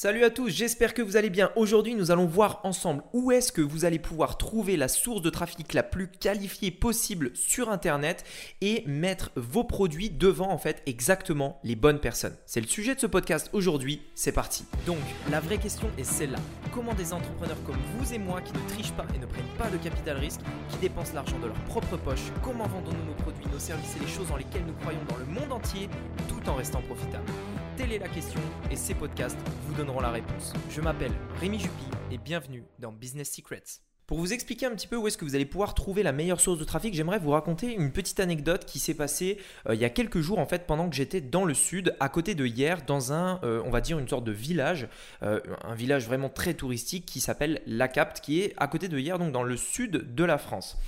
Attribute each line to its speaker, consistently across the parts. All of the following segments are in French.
Speaker 1: Salut à tous, j'espère que vous allez bien. Aujourd'hui, nous allons voir ensemble où est-ce que vous allez pouvoir trouver la source de trafic la plus qualifiée possible sur Internet et mettre vos produits devant en fait exactement les bonnes personnes. C'est le sujet de ce podcast aujourd'hui, c'est parti. Donc, la vraie question est celle-là. Comment des entrepreneurs comme vous et moi qui ne trichent pas et ne prennent pas de capital risque, qui dépensent l'argent de leur propre poche, comment vendons-nous nos produits, nos services et les choses dans lesquelles nous croyons dans le monde entier tout en restant profitables? Telle est la question et ces podcasts vous donneront la réponse. Je m'appelle Rémi Jupy et bienvenue dans Business Secrets. Pour vous expliquer un petit peu où est-ce que vous allez pouvoir trouver la meilleure source de trafic, j'aimerais vous raconter une petite anecdote qui s'est passée euh, il y a quelques jours en fait pendant que j'étais dans le sud, à côté de hier, dans un, euh, on va dire une sorte de village, euh, un village vraiment très touristique qui s'appelle La Capte, qui est à côté de hier, donc dans le sud de la France.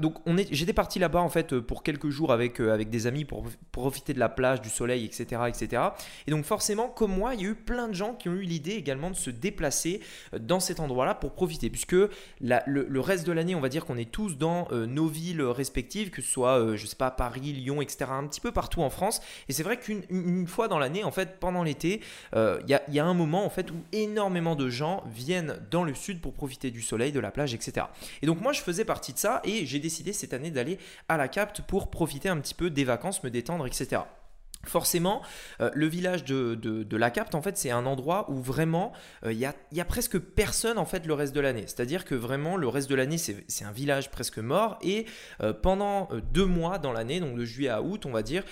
Speaker 1: donc on est, j'étais parti là-bas en fait pour quelques jours avec, avec des amis pour, profiter de la plage, du soleil, etc., etc. Et donc forcément, comme moi, il y a eu plein de gens qui ont eu l'idée également de se déplacer dans cet endroit-là pour profiter, puisque le, reste de l'année, on va dire qu'on est tous dans euh, nos villes respectives, que ce soit, euh, je sais pas, Paris, Lyon, etc., un petit peu partout en France. Et c'est vrai qu'une fois dans l'année, en fait, pendant l'été, euh, il y, a, un moment en fait où énormément de gens viennent dans le sud pour profiter du soleil, de la plage, etc. Et donc moi, je faisais partie de ça et j'ai décidé cette année d'aller à la Capte pour profiter un petit peu des vacances, me détendre, etc. Forcément, euh, le village de, la Capte, en fait, c'est un endroit où vraiment euh, il y, a, presque personne en fait le reste de l'année. C'est-à-dire que vraiment le reste de l'année, c'est un village presque mort. Et euh, pendant deux mois dans l'année, donc de juillet à août, on va dire,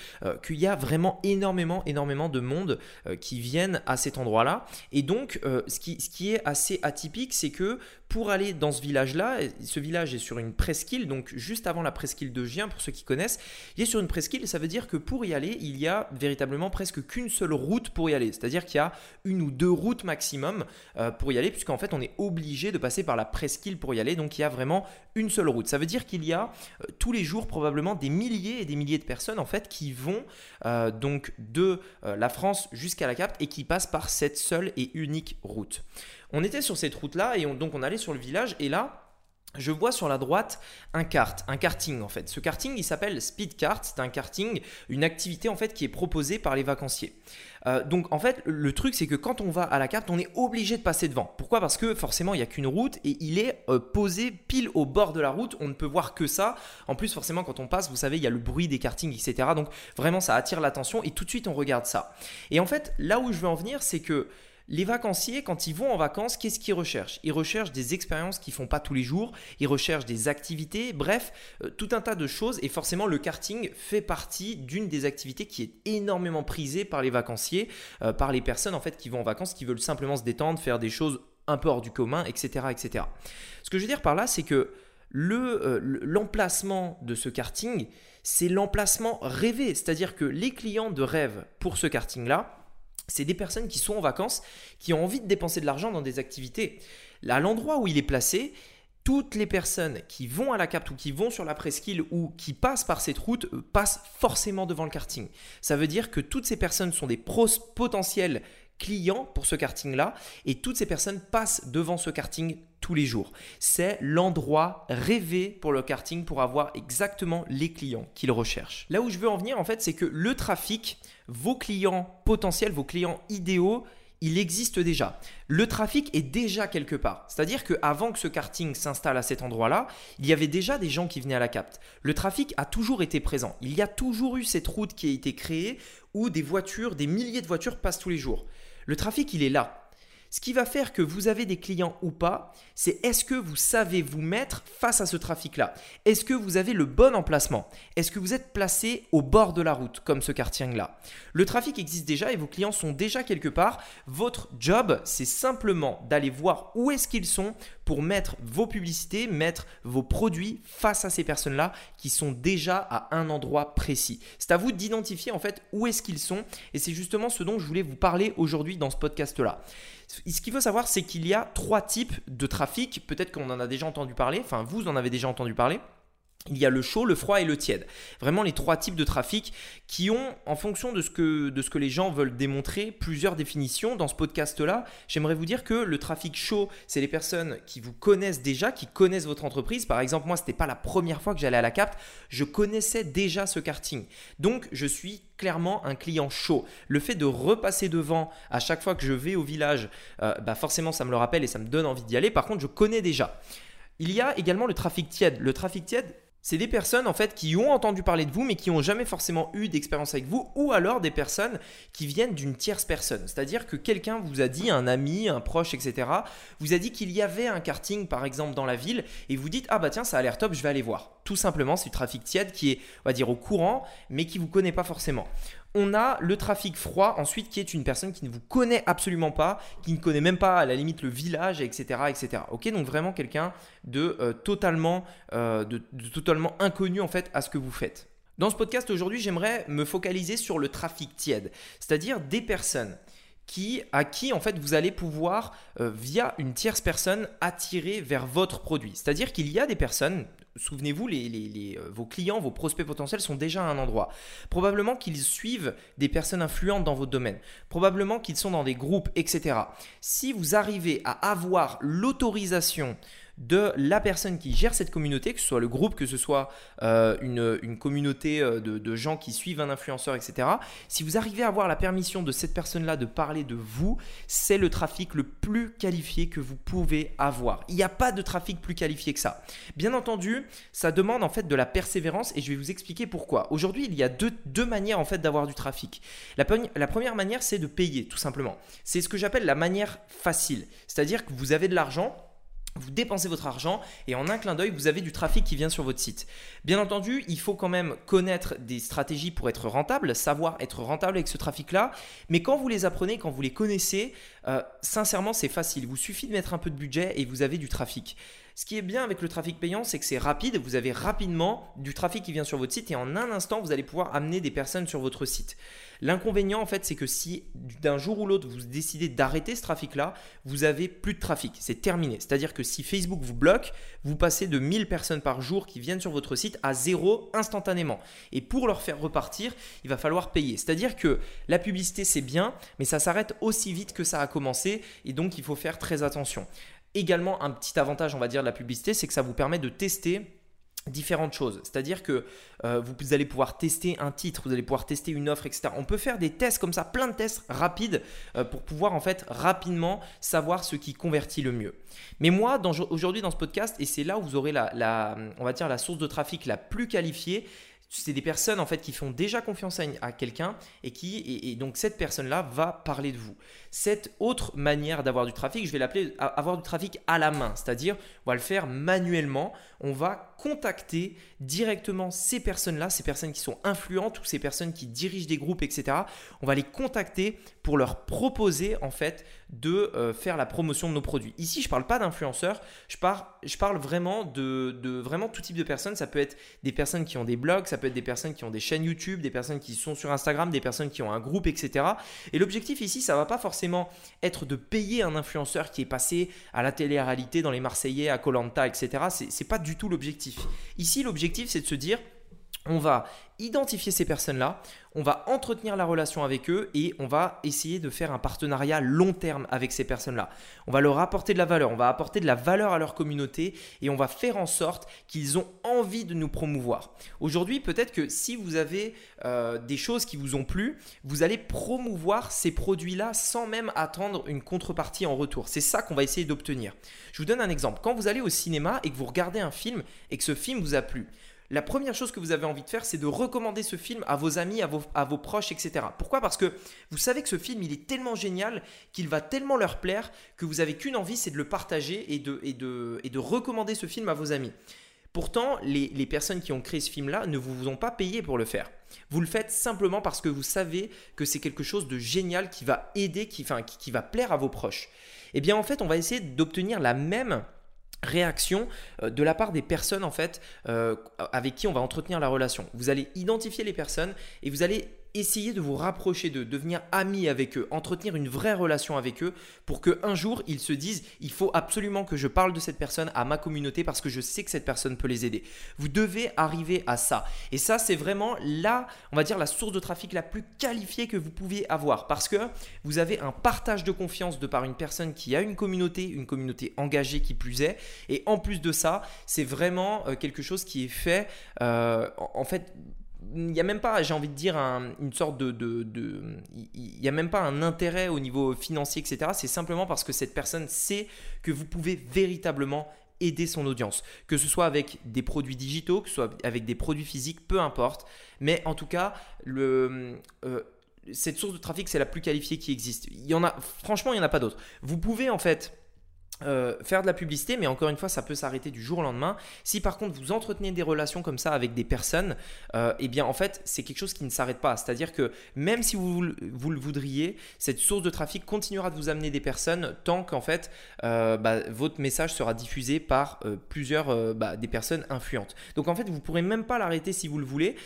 Speaker 1: qu'il y a vraiment énormément, énormément de monde qui viennent à cet endroit-là. Et donc, ce qui, ce, qui, est assez atypique, c'est que pour aller dans ce village-là, ce village est sur une presqu'île, donc juste avant la presqu'île de Gien, pour ceux qui connaissent, il est sur une presqu'île. Ça veut dire que pour y aller, il y a véritablement presque qu'une seule route pour y aller. C'est-à-dire qu'il y a une ou deux routes maximum euh, pour y aller, puisqu'en fait on est obligé de passer par la presqu'île pour y aller. Donc il y a vraiment une seule route. Ça veut dire qu'il y a euh, tous les jours probablement des milliers et des milliers de personnes en fait qui vont euh, donc de la France jusqu'à la Capte et qui passent par cette seule et unique route. On était sur cette route-là et donc on allait sur le village et là je vois sur la droite un kart, un karting en fait. Ce karting, il s'appelle Speed Kart. C'est un karting, une activité en fait qui est proposée par les vacanciers. Euh, donc en fait, le truc c'est que quand on va à la carte, on est obligé de passer devant. Pourquoi? Parce que forcément, il n'y a qu'une route et il est euh, posé pile au bord de la route. On ne peut voir que ça. En plus, forcément, quand on passe, vous savez, il y a le bruit des kartings, etc. Donc vraiment, ça attire l'attention et tout de suite, on regarde ça. Et en fait, là où je veux en venir, c'est que les vacanciers, quand ils vont en vacances, qu'est-ce qu'ils recherchent? Ils recherchent des expériences qu'ils font pas tous les jours, ils recherchent des activités, bref, euh, tout un tas de choses. Et forcément, le karting fait partie d'une des activités qui est énormément prisée par les vacanciers, euh, par les personnes en fait qui vont en vacances, qui veulent simplement se détendre, faire des choses un peu hors du commun, etc.. Ce que je veux dire par là, c'est que euh, l'emplacement de ce karting, c'est l'emplacement rêvé. C'est-à-dire que les clients de rêve pour ce karting-là, c'est des personnes qui sont en vacances, qui ont envie de dépenser de l'argent dans des activités. À l'endroit où il est placé, toutes les personnes qui vont à la capte ou qui vont sur la presqu'île ou qui passent par cette route euh, passent forcément devant le karting. Ça veut dire que toutes ces personnes sont des potentiels clients pour ce karting-là et toutes ces personnes passent devant ce karting tous les jours. C'est l'endroit rêvé pour le karting pour avoir exactement les clients qu'ils recherchent. Là où je veux en venir en fait, c'est que le trafic, vos clients potentiels, vos clients idéaux, il existe déjà. Le trafic est déjà quelque part. C'est-à-dire qu'avant que ce karting s'installe à cet endroit-là, il y avait déjà des gens qui venaient à la capte. Le trafic a toujours été présent. Il y a toujours eu cette route qui a été créée où des voitures, des milliers de voitures passent tous les jours. Le trafic, il est là. Ce qui va faire que vous avez des clients ou pas, c'est est-ce que vous savez vous mettre face à ce trafic-là? Est-ce que vous avez le bon emplacement? Est-ce que vous êtes placé au bord de la route, comme ce karting-là? Le trafic existe déjà et vos clients sont déjà quelque part. Votre job, c'est simplement d'aller voir où est-ce qu'ils sont pour mettre vos publicités, mettre vos produits face à ces personnes-là qui sont déjà à un endroit précis. C'est à vous d'identifier en fait où est-ce qu'ils sont et c'est justement ce dont je voulais vous parler aujourd'hui dans ce podcast-là. Ce qu'il faut savoir, c'est qu'il y a trois types de trafic. Peut-être qu'on en a déjà entendu parler, enfin vous en avez déjà entendu parler. Il y a le chaud, le froid et le tiède. Vraiment les trois types de trafic qui ont, en fonction de ce que, les gens veulent démontrer, plusieurs définitions. Dans ce podcast-là, j'aimerais vous dire que le trafic chaud, c'est les personnes qui vous connaissent déjà, qui connaissent votre entreprise. Par exemple, moi, ce n'était pas la première fois que j'allais à la CAPT, je connaissais déjà ce karting. Donc, je suis clairement un client chaud. Le fait de repasser devant à chaque fois que je vais au village, euh, bah forcément, ça me le rappelle et ça me donne envie d'y aller. Par contre, je connais déjà. Il y a également le trafic tiède. Le trafic tiède, c'est des personnes en fait qui ont entendu parler de vous mais qui n'ont jamais forcément eu d'expérience avec vous ou alors des personnes qui viennent d'une tierce personne. C'est-à-dire que quelqu'un vous a dit, un ami, un proche, etc., vous a dit qu'il y avait un karting par exemple dans la ville et vous dites ah bah tiens ça a l'air top, je vais aller voir. Tout simplement c'est du trafic tiède qui est on va dire au courant mais qui vous connaît pas forcément on a le trafic froid ensuite qui est une personne qui ne vous connaît absolument pas, qui ne connaît même pas à la limite le village, etc. etc. Ok, donc vraiment quelqu'un de, euh, totalement, euh, de, totalement inconnu en fait à ce que vous faites. Dans ce podcast aujourd'hui, j'aimerais me focaliser sur le trafic tiède, c'est-à-dire des personnes qui, à qui en fait vous allez pouvoir euh, via une tierce personne attirer vers votre produit. C'est-à-dire qu'il y a des personnes, souvenez-vous, euh, vos clients, vos prospects potentiels sont déjà à un endroit. Probablement qu'ils suivent des personnes influentes dans votre domaine. Probablement qu'ils sont dans des groupes, etc. Si vous arrivez à avoir l'autorisation de la personne qui gère cette communauté, que ce soit le groupe, que ce soit euh, une, communauté euh, de, gens qui suivent un influenceur, etc. Si vous arrivez à avoir la permission de cette personne-là de parler de vous, c'est le trafic le plus qualifié que vous pouvez avoir. Il n'y a pas de trafic plus qualifié que ça. Bien entendu, ça demande en fait de la persévérance et je vais vous expliquer pourquoi. Aujourd'hui, il y a deux, manières en fait d'avoir du trafic. La, la première manière, c'est de payer, tout simplement. C'est ce que j'appelle la manière facile. C'est-à-dire que vous avez de l'argent, vous dépensez votre argent et en un clin d'œil, vous avez du trafic qui vient sur votre site. Bien entendu, il faut quand même connaître des stratégies pour être rentable, savoir être rentable avec ce trafic-là. Mais quand vous les apprenez, quand vous les connaissez, euh, sincèrement, c'est facile. Il vous suffit de mettre un peu de budget et vous avez du trafic. Ce qui est bien avec le trafic payant, c'est que c'est rapide. Vous avez rapidement du trafic qui vient sur votre site et en un instant, vous allez pouvoir amener des personnes sur votre site. L'inconvénient, en fait, c'est que si d'un jour ou l'autre, vous décidez d'arrêter ce trafic-là, vous avez plus de trafic. C'est terminé. C'est-à-dire que si Facebook vous bloque, vous passez de 1000 personnes par jour qui viennent sur votre site à zéro instantanément. Et pour leur faire repartir, il va falloir payer. C'est-à-dire que la publicité, c'est bien, mais ça s'arrête aussi vite que ça a commencé. Et donc, il faut faire très attention. Également, un petit avantage, on va dire, de la publicité, c'est que ça vous permet de tester différentes choses. C'est-à-dire que euh, vous allez pouvoir tester un titre, vous allez pouvoir tester une offre, etc. On peut faire des tests comme ça, plein de tests rapides euh, pour pouvoir en fait rapidement savoir ce qui convertit le mieux. Mais moi, aujourd'hui dans ce podcast, et c'est là où vous aurez la, source de trafic la plus qualifiée, c'est des personnes en fait qui font déjà confiance à, quelqu'un et qui et, donc cette personne là va parler de vous. Cette autre manière d'avoir du trafic, je vais l'appeler avoir du trafic à la main, c'est-à-dire on va le faire manuellement, on va contacter directement ces personnes-là, ces personnes qui sont influentes ou ces personnes qui dirigent des groupes, etc. On va les contacter pour leur proposer en fait de euh, faire la promotion de nos produits. Ici, je ne parle pas d'influenceurs, je parle, vraiment de, de, vraiment tout type de personnes. Ça peut être des personnes qui ont des blogs, ça peut être des personnes qui ont des chaînes YouTube, des personnes qui sont sur Instagram, des personnes qui ont un groupe, etc. Et l'objectif ici, ça va pas forcément être de payer un influenceur qui est passé à la télé-réalité dans les Marseillais, à Colanta, etc. C'est, pas du tout l'objectif. Ici, l'objectif, c'est de se dire, on va identifier ces personnes-là, on va entretenir la relation avec eux et on va essayer de faire un partenariat long terme avec ces personnes-là. On va leur apporter de la valeur, on va apporter de la valeur à leur communauté et on va faire en sorte qu'ils ont envie de nous promouvoir. Aujourd'hui, peut-être que si vous avez euh, des choses qui vous ont plu, vous allez promouvoir ces produits-là sans même attendre une contrepartie en retour. C'est ça qu'on va essayer d'obtenir. Je vous donne un exemple. Quand vous allez au cinéma et que vous regardez un film et que ce film vous a plu, la première chose que vous avez envie de faire, c'est de recommander ce film à vos amis, à vos, proches, etc. Pourquoi? Parce que vous savez que ce film, il est tellement génial qu'il va tellement leur plaire que vous avez qu'une envie, c'est de le partager et de, recommander ce film à vos amis. Pourtant, les, personnes qui ont créé ce film-là ne vous ont pas payé pour le faire. Vous le faites simplement parce que vous savez que c'est quelque chose de génial qui va aider, enfin, qui va plaire à vos proches. Eh bien, en fait, on va essayer d'obtenir la même réaction euh, de la part des personnes en fait euh, avec qui on va entretenir la relation. Vous allez identifier les personnes et vous allez essayez de vous rapprocher d'eux, devenir ami avec eux, entretenir une vraie relation avec eux pour que un jour ils se disent il faut absolument que je parle de cette personne à ma communauté parce que je sais que cette personne peut les aider. Vous devez arriver à ça. Et ça, c'est vraiment là, on va dire, la source de trafic la plus qualifiée que vous pouviez avoir parce que vous avez un partage de confiance de par une personne qui a une communauté, une communauté engagée qui plus est. Et en plus de ça, c'est vraiment euh, quelque chose qui est fait, euh, en fait, il n'y a même pas, j'ai envie de dire, une sorte de... il n'y a même pas un intérêt au niveau financier, etc. C'est simplement parce que cette personne sait que vous pouvez véritablement aider son audience. Que ce soit avec des produits digitaux, que ce soit avec des produits physiques, peu importe. Mais en tout cas. Euh, cette source de trafic, c'est la plus qualifiée qui existe. Il y en a, franchement, il n'y en a pas d'autres. Vous pouvez en fait euh, faire de la publicité, mais encore une fois, ça peut s'arrêter du jour au lendemain. Si par contre vous entretenez des relations comme ça avec des personnes, euh, eh bien en fait, c'est quelque chose qui ne s'arrête pas. C'est-à-dire que même si vous, vous, le voudriez, cette source de trafic continuera de vous amener des personnes tant qu'en fait euh, bah, votre message sera diffusé par plusieurs bah, des personnes influentes. Donc en fait, vous pourrez même pas l'arrêter si vous le voulez.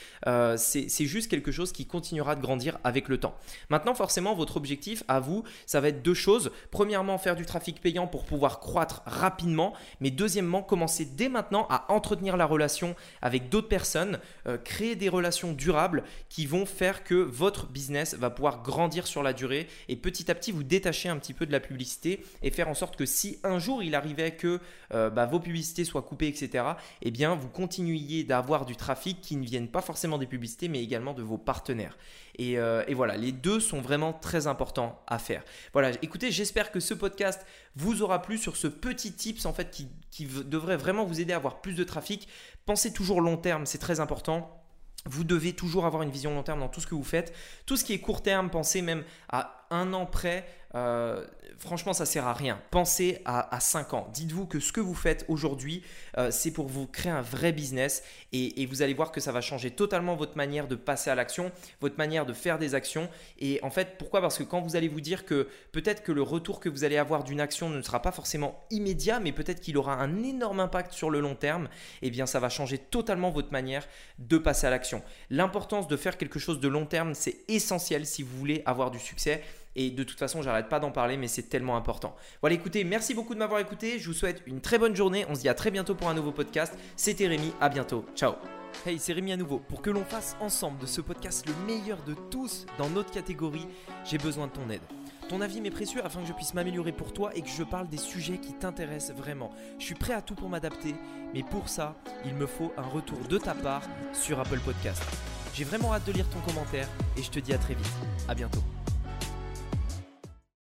Speaker 1: c'est juste quelque chose qui continuera de grandir avec le temps. Maintenant, forcément, votre objectif à vous, ça va être deux choses. Premièrement, faire du trafic payant pour pouvoir croître rapidement, mais deuxièmement, commencer dès maintenant à entretenir la relation avec d'autres personnes, euh, créer des relations durables qui vont faire que votre business va pouvoir grandir sur la durée et petit à petit vous détacher un petit peu de la publicité et faire en sorte que si un jour il arrivait que euh, bah, vos publicités soient coupées, etc., eh bien vous continuiez d'avoir du trafic qui ne vienne pas forcément des publicités, mais également de vos partenaires. Euh, et, voilà, les deux sont vraiment très importants à faire. Voilà, écoutez, j'espère que ce podcast vous aura plu sur ce petit tips en fait qui, qui devrait vraiment vous aider à avoir plus de trafic. Pensez toujours long terme, c'est très important. Vous devez toujours avoir une vision long terme dans tout ce que vous faites. Tout ce qui est court terme, pensez même à un an près. Euh, franchement, ça sert à rien. Pensez à, à 5 ans. Dites-vous que ce que vous faites aujourd'hui, euh, c'est pour vous créer un vrai business et, vous allez voir que ça va changer totalement votre manière de passer à l'action, votre manière de faire des actions. Et en fait, pourquoi? Parce que quand vous allez vous dire que peut-être que le retour que vous allez avoir d'une action ne sera pas forcément immédiat, mais peut-être qu'il aura un énorme impact sur le long terme, eh bien, ça va changer totalement votre manière de passer à l'action. L'importance de faire quelque chose de long terme, c'est essentiel si vous voulez avoir du succès. Et de toute façon, j'arrête pas d'en parler, mais c'est tellement important. Voilà, écoutez, merci beaucoup de m'avoir écouté. Je vous souhaite une très bonne journée. On se dit à très bientôt pour un nouveau podcast. C'était Rémi, à bientôt. Ciao. Hey, c'est Rémi à nouveau. Pour que l'on fasse ensemble de ce podcast le meilleur de tous dans notre catégorie, j'ai besoin de ton aide. Ton avis m'est précieux afin que je puisse m'améliorer pour toi et que je parle des sujets qui t'intéressent vraiment. Je suis prêt à tout pour m'adapter, mais pour ça, il me faut un retour de ta part sur Apple Podcast. J'ai vraiment hâte de lire ton commentaire et je te dis à très vite. À bientôt.